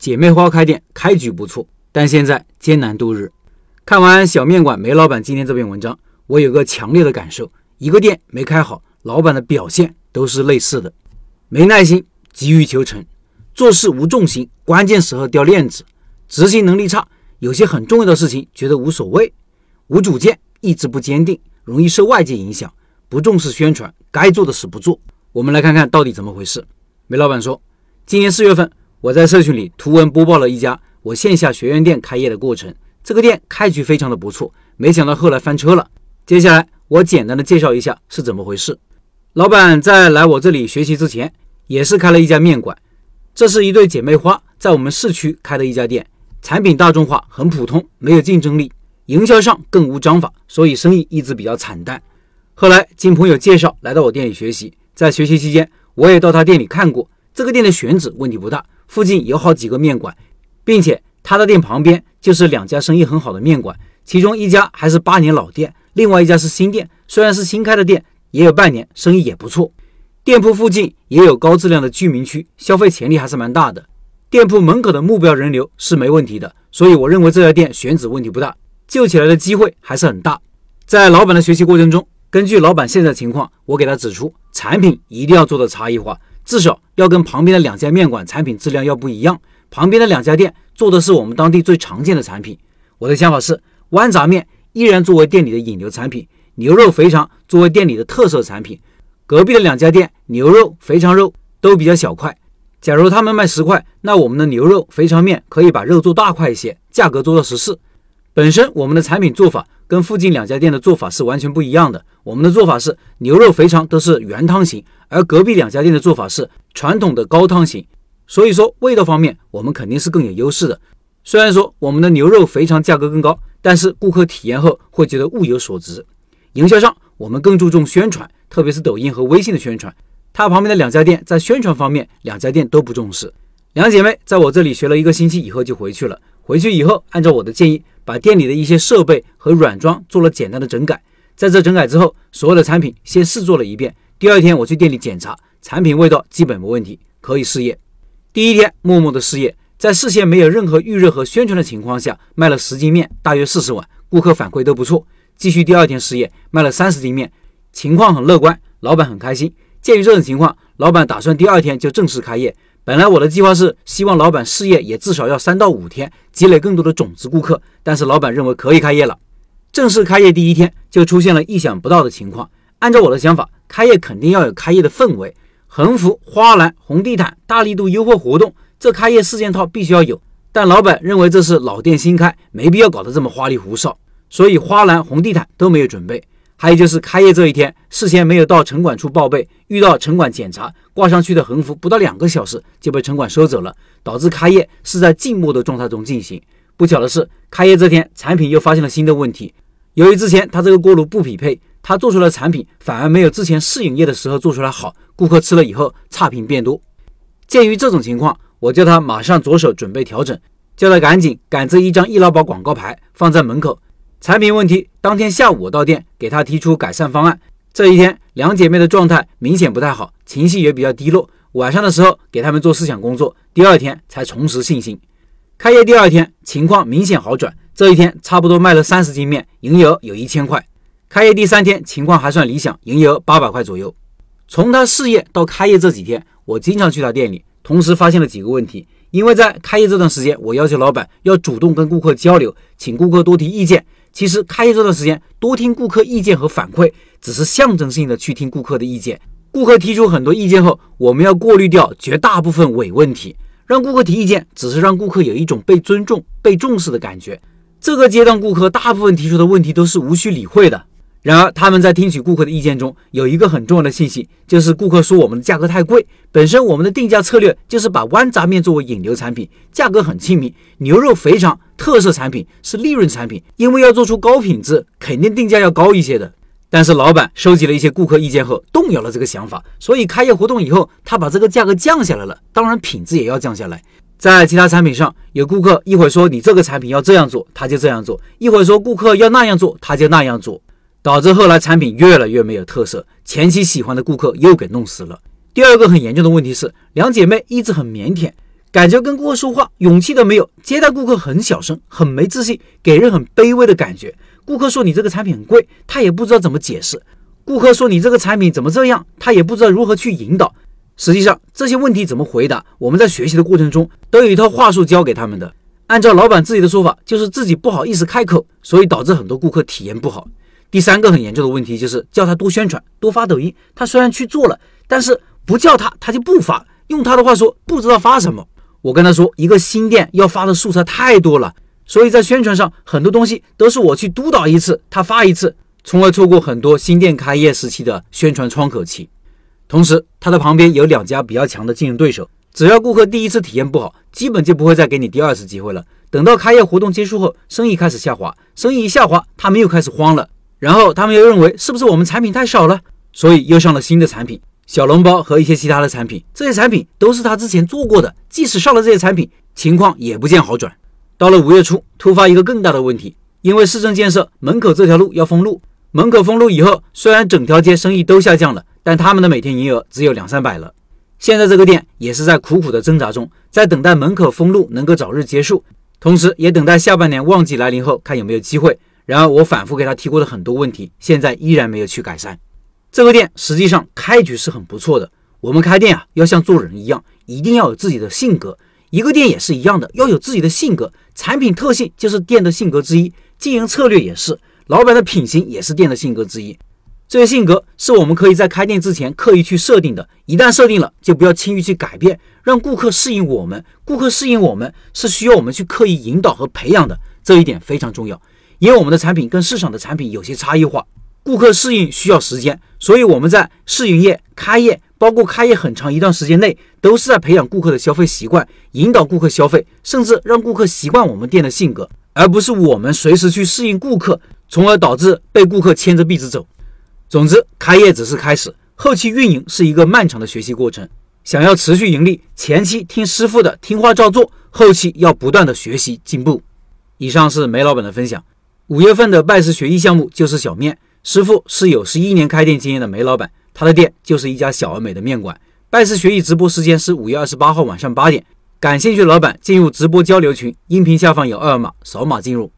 姐妹花开店开局不错，但现在艰难度日。看完小面馆梅老板今天这篇文章，我有个强烈的感受：一个店没开好，老板的表现都是类似的，没耐心，急于求成，做事无重心，关键时候掉链子，执行能力差，有些很重要的事情觉得无所谓，无主见，意志不坚定，容易受外界影响，不重视宣传，该做的事不做。我们来看看到底怎么回事。梅老板说，今年四月份，我在社群里图文播报了一家我线下学员店开业的过程。这个店开局非常的不错，没想到后来翻车了。接下来我简单的介绍一下是怎么回事。老板在来我这里学习之前，也是开了一家面馆。这是一对姐妹花在我们市区开的一家店，产品大众化，很普通，没有竞争力，营销上更无章法，所以生意一直比较惨淡。后来经朋友介绍来到我店里学习，在学习期间，我也到他店里看过。这个店的选址问题不大，附近有好几个面馆，并且。他的店旁边就是两家生意很好的面馆，其中一家还是八年老店，另外一家是新店。虽然是新开的店，也有半年，生意也不错。店铺附近也有高质量的居民区，消费潜力还是蛮大的。店铺门口的目标人流是没问题的，所以我认为这家店选址问题不大，救起来的机会还是很大。在老板的学习过程中，根据老板现在情况，我给他指出，产品一定要做到差异化，至少要跟旁边的两家面馆产品质量要不一样。旁边的两家店做的是我们当地最常见的产品。我的想法是，豌杂面依然作为店里的引流产品，牛肉肥肠作为店里的特色产品。隔壁的两家店牛肉、肥肠肉都比较小块。假如他们卖十块，那我们的牛肉肥肠面可以把肉做大块一些，价格做到十四。本身我们的产品做法跟附近两家店的做法是完全不一样的。我们的做法是牛肉肥肠都是原汤型，而隔壁两家店的做法是传统的高汤型。所以说，味道方面我们肯定是更有优势的。虽然说我们的牛肉肥肠价格更高，但是顾客体验后会觉得物有所值。营销上，我们更注重宣传，特别是抖音和微信的宣传。它旁边的两家店在宣传方面，两家店都不重视。两姐妹在我这里学了一个星期以后就回去了。回去以后，按照我的建议，把店里的一些设备和软装做了简单的整改。在这整改之后，所有的产品先试做了一遍。第二天我去店里检查，产品味道基本没问题，可以试业。第一天默默的试业，在事先没有任何预热和宣传的情况下，卖了十斤面，大约四十碗，顾客反馈都不错。继续第二天试业，卖了三十斤面，情况很乐观，老板很开心。鉴于这种情况，老板打算第二天就正式开业。本来我的计划是希望老板试业也至少要三到五天，积累更多的种子顾客。但是老板认为可以开业了。正式开业第一天就出现了意想不到的情况。按照我的想法，开业肯定要有开业的氛围。横幅、花篮、红地毯、大力度优惠活动，这开业四件套必须要有。但老板认为这是老店新开，没必要搞得这么花里胡哨，所以花篮、红地毯都没有准备。还有就是开业这一天，事先没有到城管处报备，遇到城管检查，挂上去的横幅不到两个小时就被城管收走了，导致开业是在静默的状态中进行。不巧的是，开业这天产品又发现了新的问题，由于之前他这个锅炉不匹配。他做出来产品反而没有之前试营业的时候做出来好，顾客吃了以后差评变多。鉴于这种情况，我叫他马上着手准备调整，叫他赶紧赶制一张易拉宝广告牌放在门口。产品问题，当天下午我到店给他提出改善方案。这一天两姐妹的状态明显不太好，情绪也比较低落。晚上的时候给他们做思想工作，第二天才重拾信心。开业第二天情况明显好转，这一天差不多卖了三十斤面，营业额有一千块。开业第三天，情况还算理想，营业额八百块左右。从他试业到开业这几天，我经常去他店里，同时发现了几个问题。因为在开业这段时间，我要求老板要主动跟顾客交流，请顾客多提意见。其实开业这段时间多听顾客意见和反馈，只是象征性的去听顾客的意见。顾客提出很多意见后，我们要过滤掉绝大部分伪问题，让顾客提意见，只是让顾客有一种被尊重、被重视的感觉。这个阶段，顾客大部分提出的问题都是无需理会的。然而，他们在听取顾客的意见中，有一个很重要的信息，就是顾客说我们的价格太贵。本身我们的定价策略就是把豌杂面作为引流产品，价格很亲民；牛肉肥肠特色产品是利润产品，因为要做出高品质，肯定定价要高一些的。但是老板收集了一些顾客意见后，动摇了这个想法，所以开业活动以后，他把这个价格降下来了。当然，品质也要降下来。在其他产品上，有顾客一会儿说你这个产品要这样做，他就这样做；一会儿说顾客要那样做，他就那样做。导致后来产品越来越没有特色，前期喜欢的顾客又给弄死了。第二个很严重的问题是，两姐妹一直很腼腆，感觉跟顾客说话勇气都没有，接待顾客很小声，很没自信，给人很卑微的感觉。顾客说你这个产品很贵，他也不知道怎么解释。顾客说你这个产品怎么这样，他也不知道如何去引导。实际上这些问题怎么回答，我们在学习的过程中都有一套话术教给他们的。按照老板自己的说法，就是自己不好意思开口，所以导致很多顾客体验不好。第三个很严重的问题就是叫他多宣传、多发抖音。他虽然去做了，但是不叫他，他就不发。用他的话说，不知道发什么。我跟他说，一个新店要发的素材太多了，所以在宣传上很多东西都是我去督导一次，他发一次，从而错过很多新店开业时期的宣传窗口期。同时，他的旁边有两家比较强的竞争对手，只要顾客第一次体验不好，基本就不会再给你第二次机会了。等到开业活动结束后，生意开始下滑，生意一下滑，他们又开始慌了。然后他们又认为是不是我们产品太少了，所以又上了新的产品，小笼包和一些其他的产品。这些产品都是他之前做过的，即使上了这些产品，情况也不见好转。到了五月初，突发一个更大的问题，因为市政建设门口这条路要封路，门口封路以后，虽然整条街生意都下降了，但他们的每天营业额只有两三百了。现在这个店也是在苦苦的挣扎中，在等待门口封路能够早日结束，同时也等待下半年旺季来临后看有没有机会。然而，我反复给他提过的很多问题，现在依然没有去改善。这个店实际上开局是很不错的。我们开店啊，要像做人一样，一定要有自己的性格。一个店也是一样的，要有自己的性格。产品特性就是店的性格之一，经营策略也是，老板的品行也是店的性格之一。这些性格是我们可以在开店之前刻意去设定的，一旦设定了，就不要轻易去改变，让顾客适应我们。顾客适应我们是需要我们去刻意引导和培养的，这一点非常重要。因为我们的产品跟市场的产品有些差异化，顾客适应需要时间，所以我们在试营业、开业，包括开业很长一段时间内，都是在培养顾客的消费习惯，引导顾客消费，甚至让顾客习惯我们店的性格，而不是我们随时去适应顾客，从而导致被顾客牵着鼻子走。总之，开业只是开始，后期运营是一个漫长的学习过程。想要持续盈利，前期听师傅的，听话照做，后期要不断的学习进步。以上是梅老板的分享。五月份的拜师学艺项目就是小面师傅是有十一年开店经验的梅老板，他的店就是一家小而美的面馆。拜师学艺直播时间是五月二十八号晚上八点，感兴趣的老板进入直播交流群，音频下方有二维码，扫码进入。